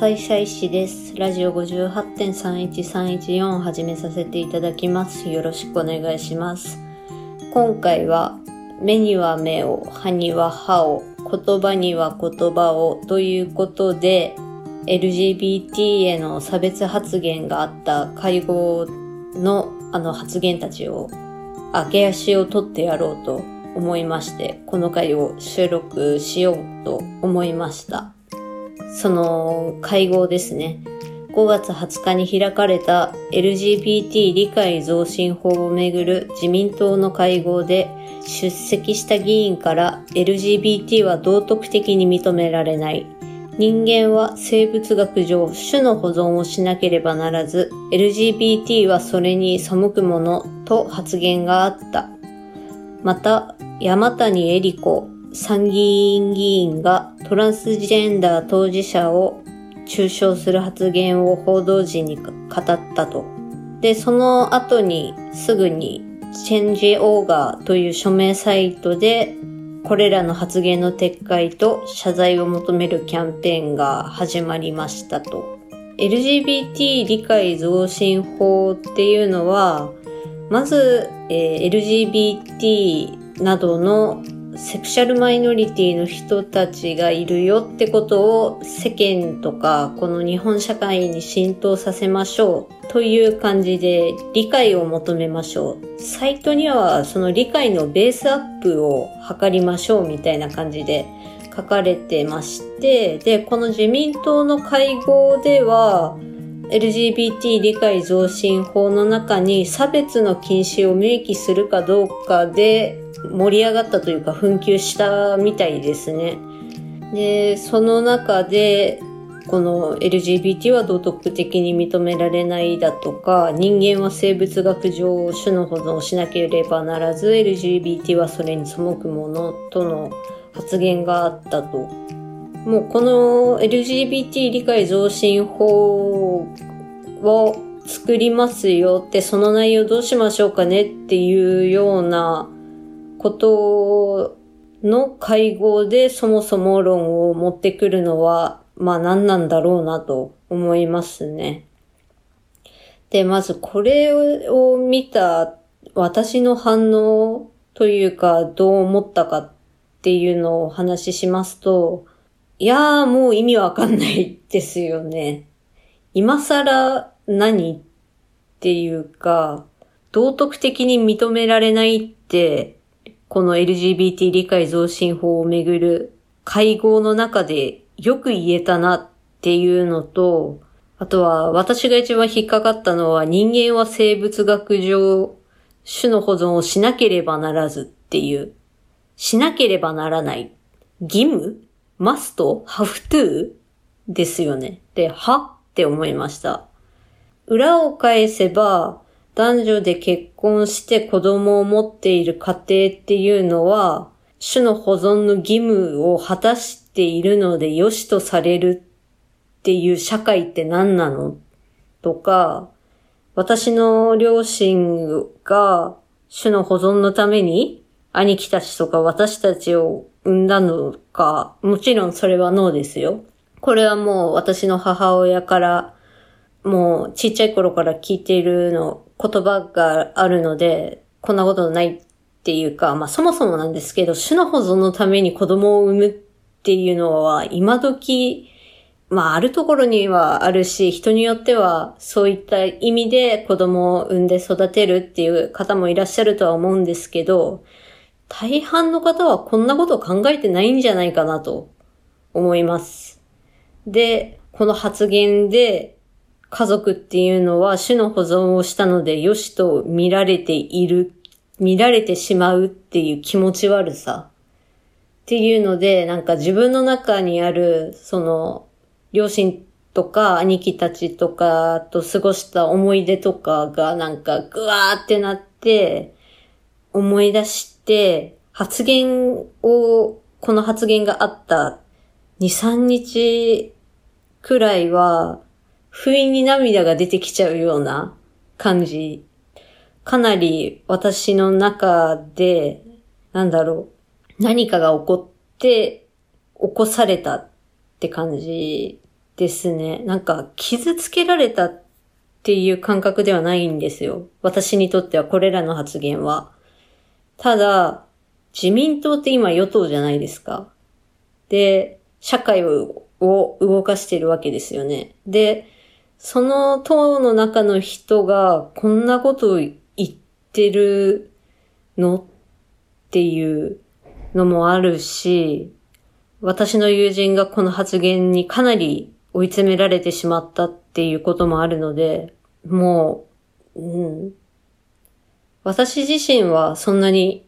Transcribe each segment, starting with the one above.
高野菜社医師です。ラジオ58.31314を始めさせていただきます。よろしくお願いします。今回は、目には目を、歯には歯を、言葉には言葉をということで、LGBT への差別発言があった会合のあの発言たちを、明け足を取ってやろうと思いまして、この回を収録しようと思いました。その会合ですね。5月20日に開かれた LGBT 理解増進法をめぐる自民党の会合で出席した議員から LGBT は道徳的に認められない。人間は生物学上種の保存をしなければならず LGBT はそれに背くものと発言があった。また、山谷恵理子参議院議員がトランスジェンダー当事者を中傷する発言を報道陣に語ったと。で、その後にすぐにチェンジオーガーという署名サイトでこれらの発言の撤回と謝罪を求めるキャンペーンが始まりましたと。LGBT 理解増進法っていうのは、まず、えー LGBT などのセクシャルマイノリティの人たちがいるよってことを世間とかこの日本社会に浸透させましょうという感じで理解を求めましょう。サイトにはその理解のベースアップを図りましょうみたいな感じで書かれてまして、で、この自民党の会合では LGBT 理解増進法の中に差別の禁止を明記するかどうかで盛り上がったというか紛糾したみたいですね。で、その中で、この LGBT は道徳的に認められないだとか、人間は生物学上種の保存をしなければならず、LGBT はそれに背くものとの発言があったと。もうこの LGBT 理解増進法を作りますよって、その内容どうしましょうかねっていうようなことの会合でそもそも論を持ってくるのは、まあ何なんだろうなと思いますね。で、まずこれを見た私の反応というかどう思ったかっていうのをお話ししますと、いやーもう意味わかんないですよね。今更何っていうか、道徳的に認められないって、この LGBT 理解増進法をめぐる会合の中でよく言えたなっていうのと、あとは私が一番引っかかったのは人間は生物学上種の保存をしなければならずっていう、しなければならない。義務マストハフトゥーですよね。で、はって思いました。裏を返せば、男女で結婚して子供を持っている家庭っていうのは、種の保存の義務を果たしているので良しとされるっていう社会って何なの？とか、私の両親が種の保存のために兄貴たちとか私たちを産んだのか、もちろんそれはノーですよ。これはもう私の母親からもうちっちゃい頃から聞いているの言葉があるので、こんなことないっていうか、まあそもそもなんですけど、種の保存のために子供を産むっていうのは今時、まああるところにはあるし、人によってはそういった意味で子供を産んで育てるっていう方もいらっしゃるとは思うんですけど、大半の方はこんなことを考えてないんじゃないかなと思います。で、この発言で家族っていうのは種の保存をしたので良しと見られている、見られてしまうっていう気持ち悪さっていうので、なんか自分の中にある、その、両親とか兄貴たちとかと過ごした思い出とかがなんかぐわーってなって、思い出して、発言を、この発言があった2、3日くらいは、不意に涙が出てきちゃうような感じ。かなり私の中で、なんだろう、何かが起こって、起こされたって感じですね。なんか、傷つけられたっていう感覚ではないんですよ。私にとってはこれらの発言は。ただ、自民党って今与党じゃないですか。で、社会を動かしてるわけですよね。で、その党の中の人がこんなことを言ってるのっていうのもあるし、私の友人がこの発言にかなり追い詰められてしまったっていうこともあるので、もう、うん。私自身はそんなに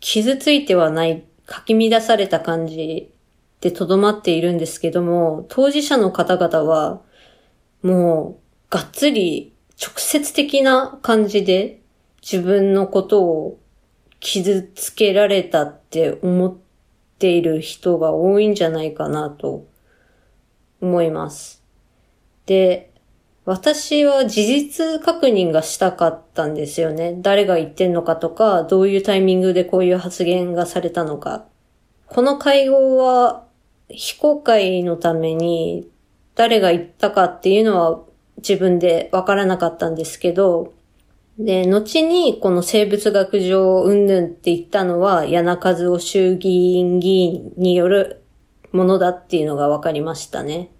傷ついてはない、かき乱された感じでとどまっているんですけども、当事者の方々は、もう、がっつり直接的な感じで自分のことを傷つけられたって思っている人が多いんじゃないかなと思います。で、私は事実確認がしたかったんですよね。誰が言ってんのかとか、どういうタイミングでこういう発言がされたのか。この会合は非公開のために誰が言ったかっていうのは自分でわからなかったんですけど、で、後にこの生物学上云々って言ったのは柳和夫衆議院議員によるものだっていうのがわかりましたね。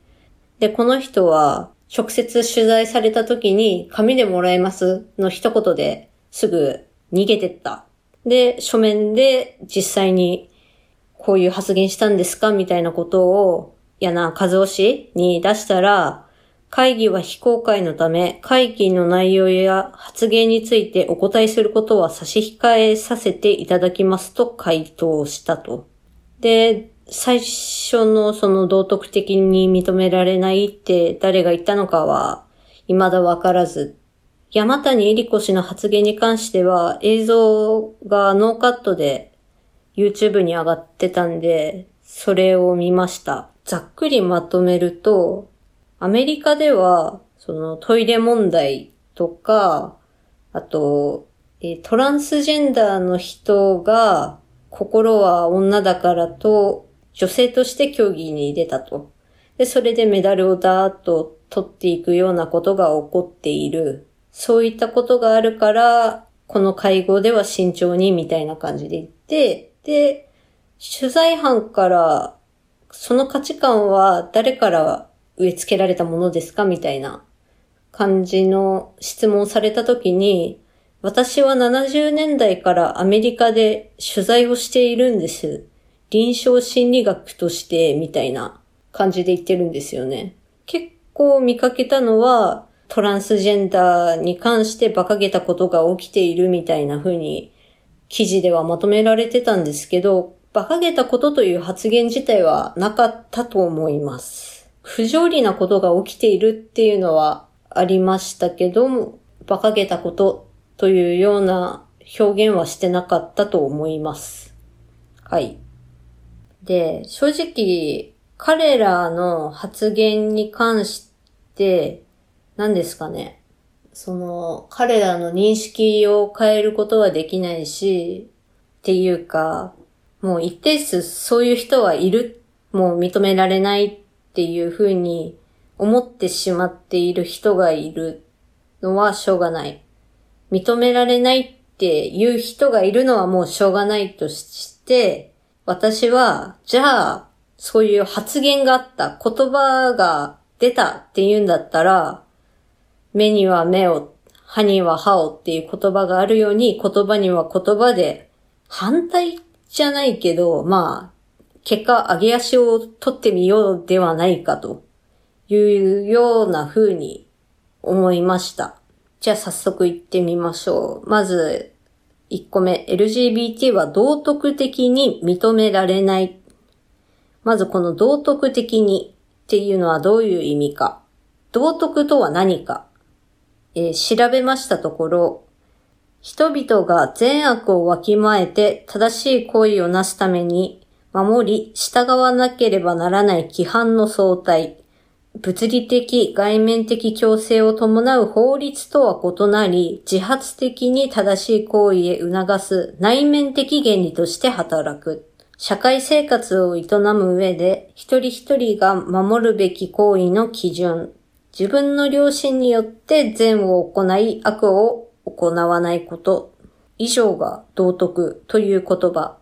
で、この人は直接取材された時に紙でもらえます？の一言ですぐ逃げてった。で、書面で実際にこういう発言したんですか？みたいなことを柳和夫氏に出したら、会議は非公開のため、会議の内容や発言についてお答えすることは差し控えさせていただきますと回答したと。で、最初のその道徳的に認められないって誰が言ったのかは未だわからず、山谷恵里子氏の発言に関しては映像がノーカットで YouTube に上がってたんで、それを見ました。ざっくりまとめると、アメリカでは、そのトイレ問題とか、あと、トランスジェンダーの人が心は女だからと女性として競技に出たと。で、それでメダルをダーッと取っていくようなことが起こっている。そういったことがあるから、この会合では慎重にみたいな感じで言って、で、取材班から、その価値観は誰から植え付けられたものですかみたいな感じの質問されたときに、私は70年代からアメリカで取材をしているんです。臨床心理学としてみたいな感じで言ってるんですよね。結構見かけたのはトランスジェンダーに関して馬鹿げたことが起きているみたいな風に記事ではまとめられてたんですけど、馬鹿げたことという発言自体はなかったと思います。不条理なことが起きているっていうのはありましたけども、馬鹿げたことというような表現はしてなかったと思います。はい。で、正直、彼らの発言に関して、何ですかね。その、彼らの認識を変えることはできないし、っていうか、もう一定数そういう人はいる、もう認められないっていうふうに思ってしまっている人がいるのはしょうがない。認められないっていう人がいるのはもうしょうがないとして、私は、じゃあ、そういう発言があった、言葉が出たって言うんだったら、目には目を、歯には歯をっていう言葉があるように、言葉には言葉で、反対じゃないけど、まあ、結果、上げ足を取ってみようではないかというような風に思いました。じゃあ早速行ってみましょう。まず、1個目、LGBT は道徳的に認められない。まずこの道徳的にっていうのはどういう意味か。道徳とは何か。えー、調べましたところ、人々が善悪をわきまえて正しい行為をなすために守り従わなければならない規範の相対。物理的、外面的強制を伴う法律とは異なり、自発的に正しい行為へ促す内面的原理として働く。社会生活を営む上で一人一人が守るべき行為の基準、自分の良心によって善を行い悪を行わないこと以上が道徳という言葉。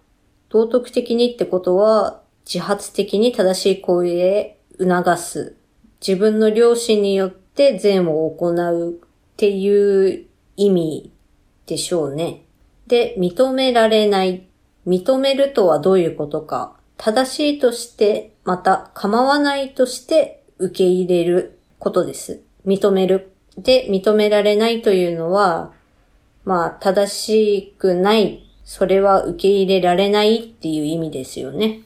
道徳的にってことは自発的に正しい行為へ促す。自分の良心によって善を行うっていう意味でしょうね。で、認められない。認めるとはどういうことか。正しいとして、また構わないとして受け入れることです。認める。で、認められないというのは、まあ、正しくない。それは受け入れられないっていう意味ですよね。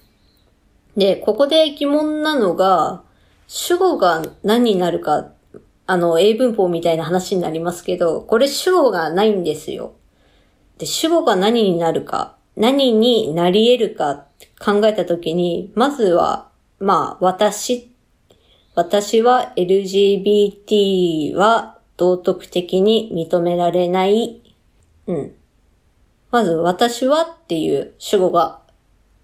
で、ここで疑問なのが、主語が何になるか、あの、英文法みたいな話になりますけど、これ主語がないんですよ。で、主語が何になるか、何になり得るか考えたときに、まずは、まあ、私私は LGBT は道徳的に認められない。うん。まず、私はっていう主語が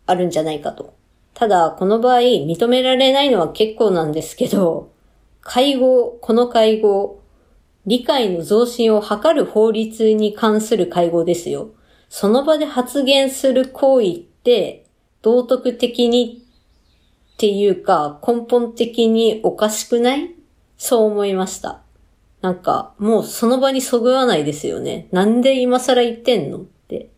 あるんじゃないかと。ただ、この場合、認められないのは結構なんですけど、会合、この会合、理解の増進を図る法律に関する会合ですよ。その場で発言する行為って、道徳的にっていうか、根本的におかしくない？そう思いました。なんか、もうその場にそぐわないですよね。なんで今更言ってんの？って。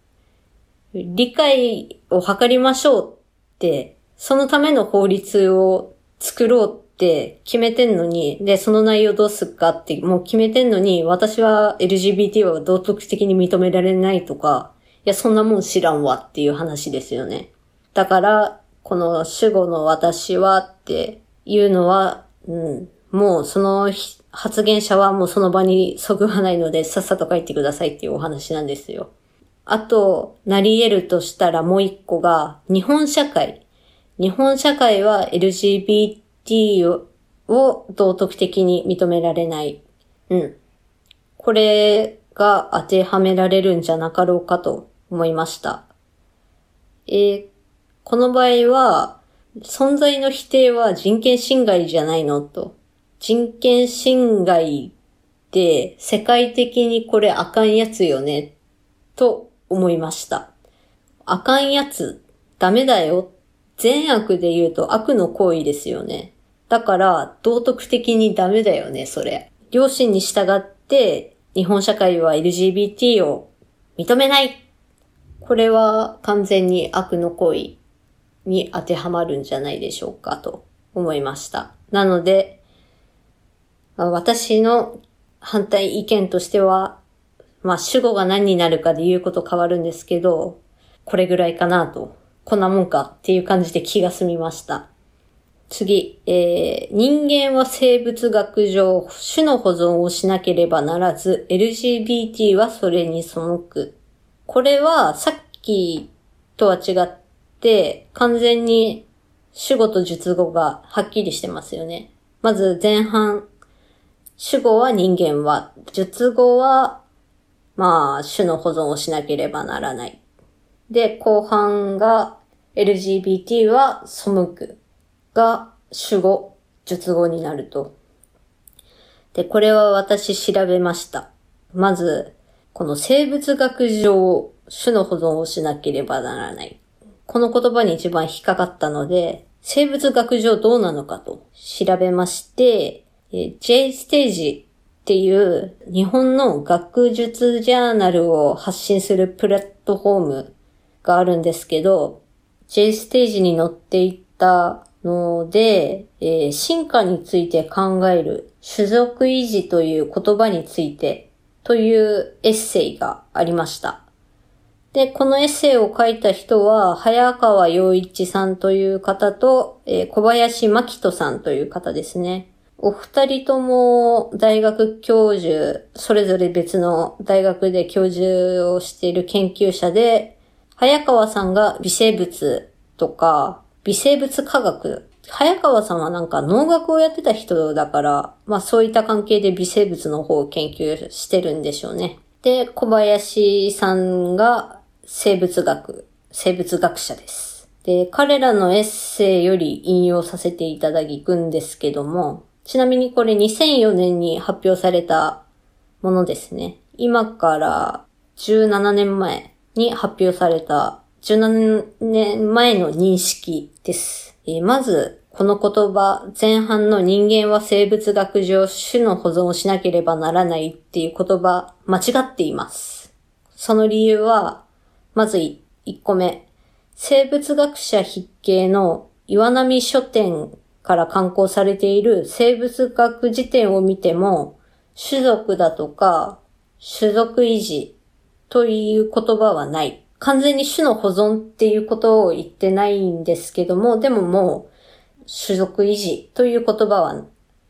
理解を図りましょうって、そのための法律を作ろうって決めてんのに、で、その内容どうすっかってもう決めてんのに、私は LGBT は道徳的に認められないとか、いや、そんなもん知らんわっていう話ですよね。だから、この主語の私はっていうのは、うん、もうその発言者はもうその場にそぐわないのでさっさと帰ってくださいっていうお話なんですよ。あと、なり得るとしたらもう一個が、日本社会。日本社会は LGBT を道徳的に認められない。うん。これが当てはめられるんじゃなかろうかと思いました。えー、この場合は、存在の否定は人権侵害じゃないのと。人権侵害って世界的にこれあかんやつよね、と思いました。あかんやつ、ダメだよ。善悪で言うと悪の行為ですよね。だから、道徳的にダメだよね、それ。良心に従って、日本社会は LGBT を認めない。これは完全に悪の行為に当てはまるんじゃないでしょうかと思いました。なので、私の反対意見としては、まあ主語が何になるかで言うこと変わるんですけど、これぐらいかなと、こんなもんかっていう感じで気が済みました。次、えー、人間は生物学上、種の保存をしなければならず、LGBT はそれに背く。これはさっきとは違って、完全に主語と述語がはっきりしてますよね。まず前半、主語は人間は、述語は、まあ、種の保存をしなければならない。で、後半が LGBT は背くが主語、述語になると。で、これは私調べました。まず、この生物学上、種の保存をしなければならない。この言葉に一番引っかかったので、生物学上どうなのかと調べまして、J ステージっていう日本の学術ジャーナルを発信するプラットフォームがあるんですけど、J ステージに載っていったので、えー、進化について考える種族維持という言葉についてというエッセイがありました。で、このエッセイを書いた人は、早川洋一さんという方と、えー、小林真人さんという方ですね。お二人とも大学教授、それぞれ別の大学で教授をしている研究者で、早川さんが微生物とか、微生物科学。早川さんはなんか農学をやってた人だから、まあそういった関係で微生物の方を研究してるんでしょうね。で、小林さんが生物学、生物学者です。で、彼らのエッセイより引用させていただくんですけども、ちなみにこれ2004年に発表されたものですね。今から17年前に発表された17年前の認識です。えー、まず、この言葉、前半の人間は生物学上種の保存をしなければならないっていう言葉、間違っています。その理由は、まず1個目、生物学者筆形の岩波書店から刊行されている生物学辞典を見ても、種族だとか、種族維持という言葉はない。完全に種の保存っていうことを言ってないんですけども、でももう、種族維持という言葉は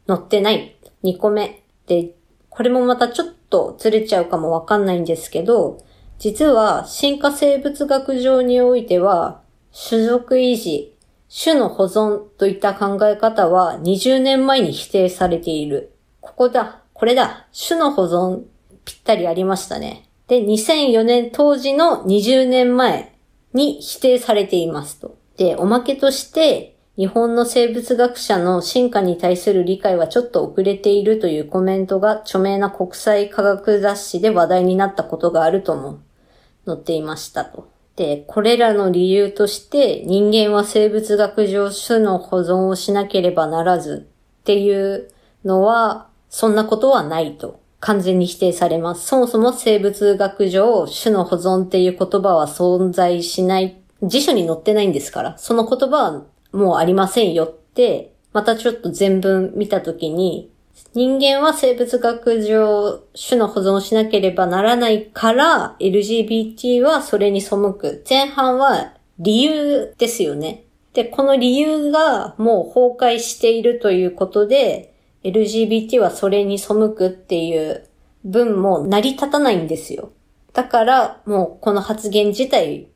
載ってない。2個目。で、これもまたちょっとずれちゃうかもわかんないんですけど、実は進化生物学上においては、種族維持、種の保存といった考え方は20年前に否定されている。ここだ、これだ、種の保存ぴったりありましたね。で、2004年当時の20年前に否定されていますと。で、おまけとして、日本の生物学者の進化に対する理解はちょっと遅れているというコメントが著名な国際科学雑誌で話題になったことがあるとも載っていましたと。で、これらの理由として人間は生物学上種の保存をしなければならずっていうのはそんなことはないと完全に否定されます。そもそも生物学上種の保存っていう言葉は存在しない辞書に載ってないんですから、その言葉はもうありませんよって、またちょっと全文見たときに、人間は生物学上種の保存をしなければならないから LGBT はそれに背く。前半は理由ですよね。で、この理由がもう崩壊しているということで LGBT はそれに背くっていう文も成り立たないんですよ。だからもうこの発言自体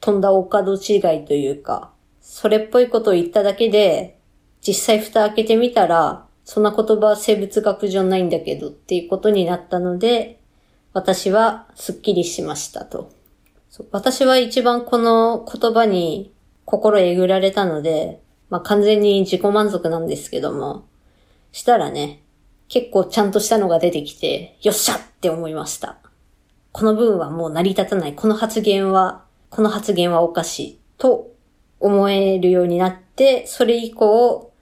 飛んだお門違いというか、それっぽいことを言っただけで、実際蓋開けてみたら、そんな言葉は生物学上ないんだけどっていうことになったので、私はスッキリしましたと。私は一番この言葉に心えぐられたので、まあ完全に自己満足なんですけども、したらね、結構ちゃんとしたのが出てきて、よっしゃって思いました。この文はもう成り立たない。この発言は、この発言はおかしい。と思えるようになって、それ以降、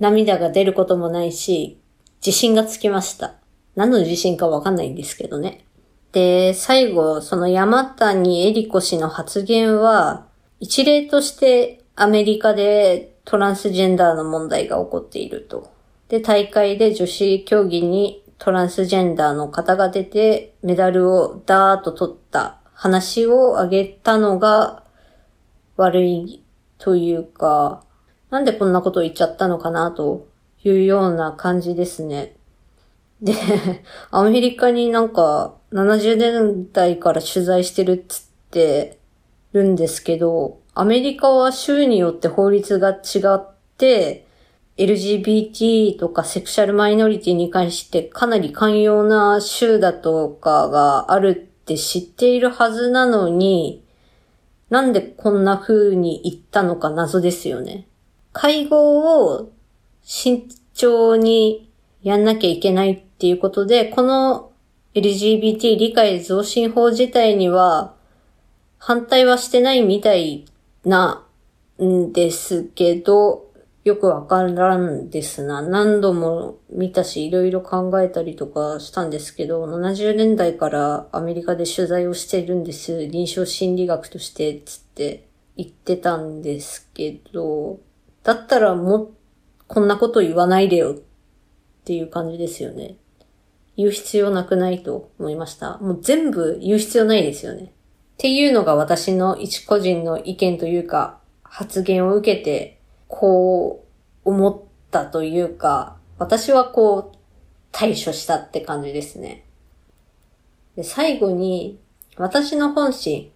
涙が出ることもないし、自信がつきました。何の自信かわかんないんですけどね。で、最後、その山谷恵里子氏の発言は、一例としてアメリカでトランスジェンダーの問題が起こっていると。で、大会で女子競技にトランスジェンダーの方が出てメダルをダーッと取った話を挙げたのが悪いというか、なんでこんなことを言っちゃったのかなというような感じですね。で、アメリカになんか70年代から取材してるっつってるんですけど、アメリカは州によって法律が違って、LGBT とかセクシャルマイノリティに関してかなり寛容な州だとかがあるって知っているはずなのに、なんでこんな風に言ったのか謎ですよね。会合を慎重にやんなきゃいけないっていうことで、この LGBT 理解増進法自体には反対はしてないみたいなんですけど、よくわからんですな。何度も見たし、いろいろ考えたりとかしたんですけど、70年代からアメリカで取材をしているんです。臨床心理学として、つって言ってたんですけど、だったらもう、こんなこと言わないでよっていう感じですよね。言う必要なくないと思いました。もう全部言う必要ないですよね。っていうのが私の一個人の意見というか、発言を受けてこう、思ったというか、私はこう、対処したって感じですね。で最後に、私の本心。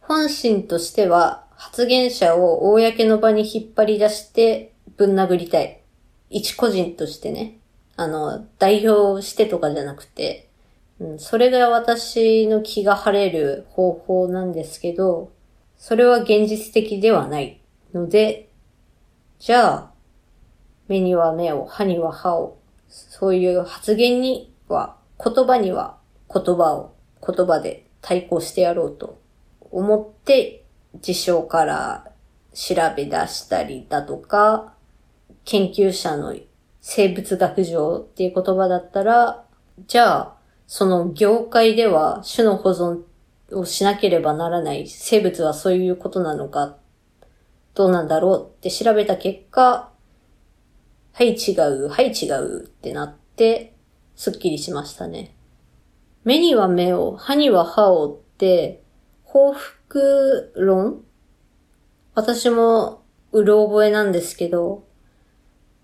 本心としては、発言者を公の場に引っ張り出してぶん殴りたい。一個人としてね。あの、代表してとかじゃなくて、うん、それが私の気が晴れる方法なんですけど、それは現実的ではないので、じゃあ、目には目を、歯には歯を、そういう発言には、言葉には言葉を、言葉で対抗してやろうと思って、辞書から調べ出したりだとか、研究者の生物学上っていう言葉だったら、じゃあ、その業界では種の保存をしなければならない生物はそういうことなのか、どうなんだろうって調べた結果、はい違う、はい違うってなって、すっきりしましたね。目には目を、歯には歯をって、報復論？私もうる覚えなんですけど、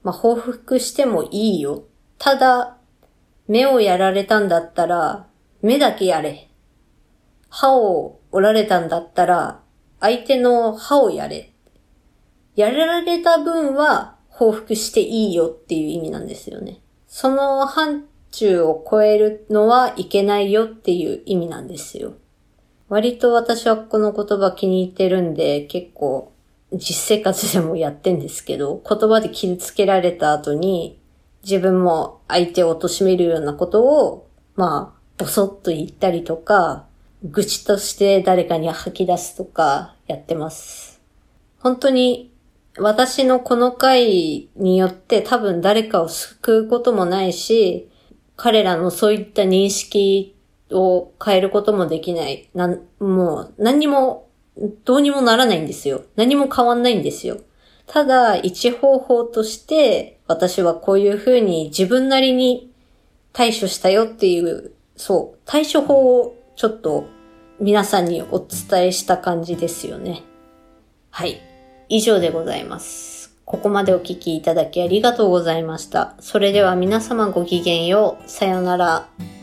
まあ、報復してもいいよ。ただ、目をやられたんだったら、目だけやれ。歯を折られたんだったら、相手の歯をやれ。やられた分は報復していいよっていう意味なんですよね。その範疇を超えるのはいけないよっていう意味なんですよ。割と私はこの言葉気に入ってるんで、結構実生活でもやってんですけど、言葉で傷つけられた後に、自分も相手を貶めるようなことを、まあ、ぼそっと言ったりとか、愚痴として誰かに吐き出すとかやってます。本当に私のこの回によって多分誰かを救うこともないし、彼らのそういった認識を変えることもできない。なんもう何にも、どうにもならないんですよ。何も変わんないんですよ。ただ、一方法として、私はこういうふうに自分なりに対処したよっていう、そう、対処法をちょっと皆さんにお伝えした感じですよね。はい。以上でございます。ここまでお聴きいただきありがとうございました。それでは皆様ごきげんよう。さようなら。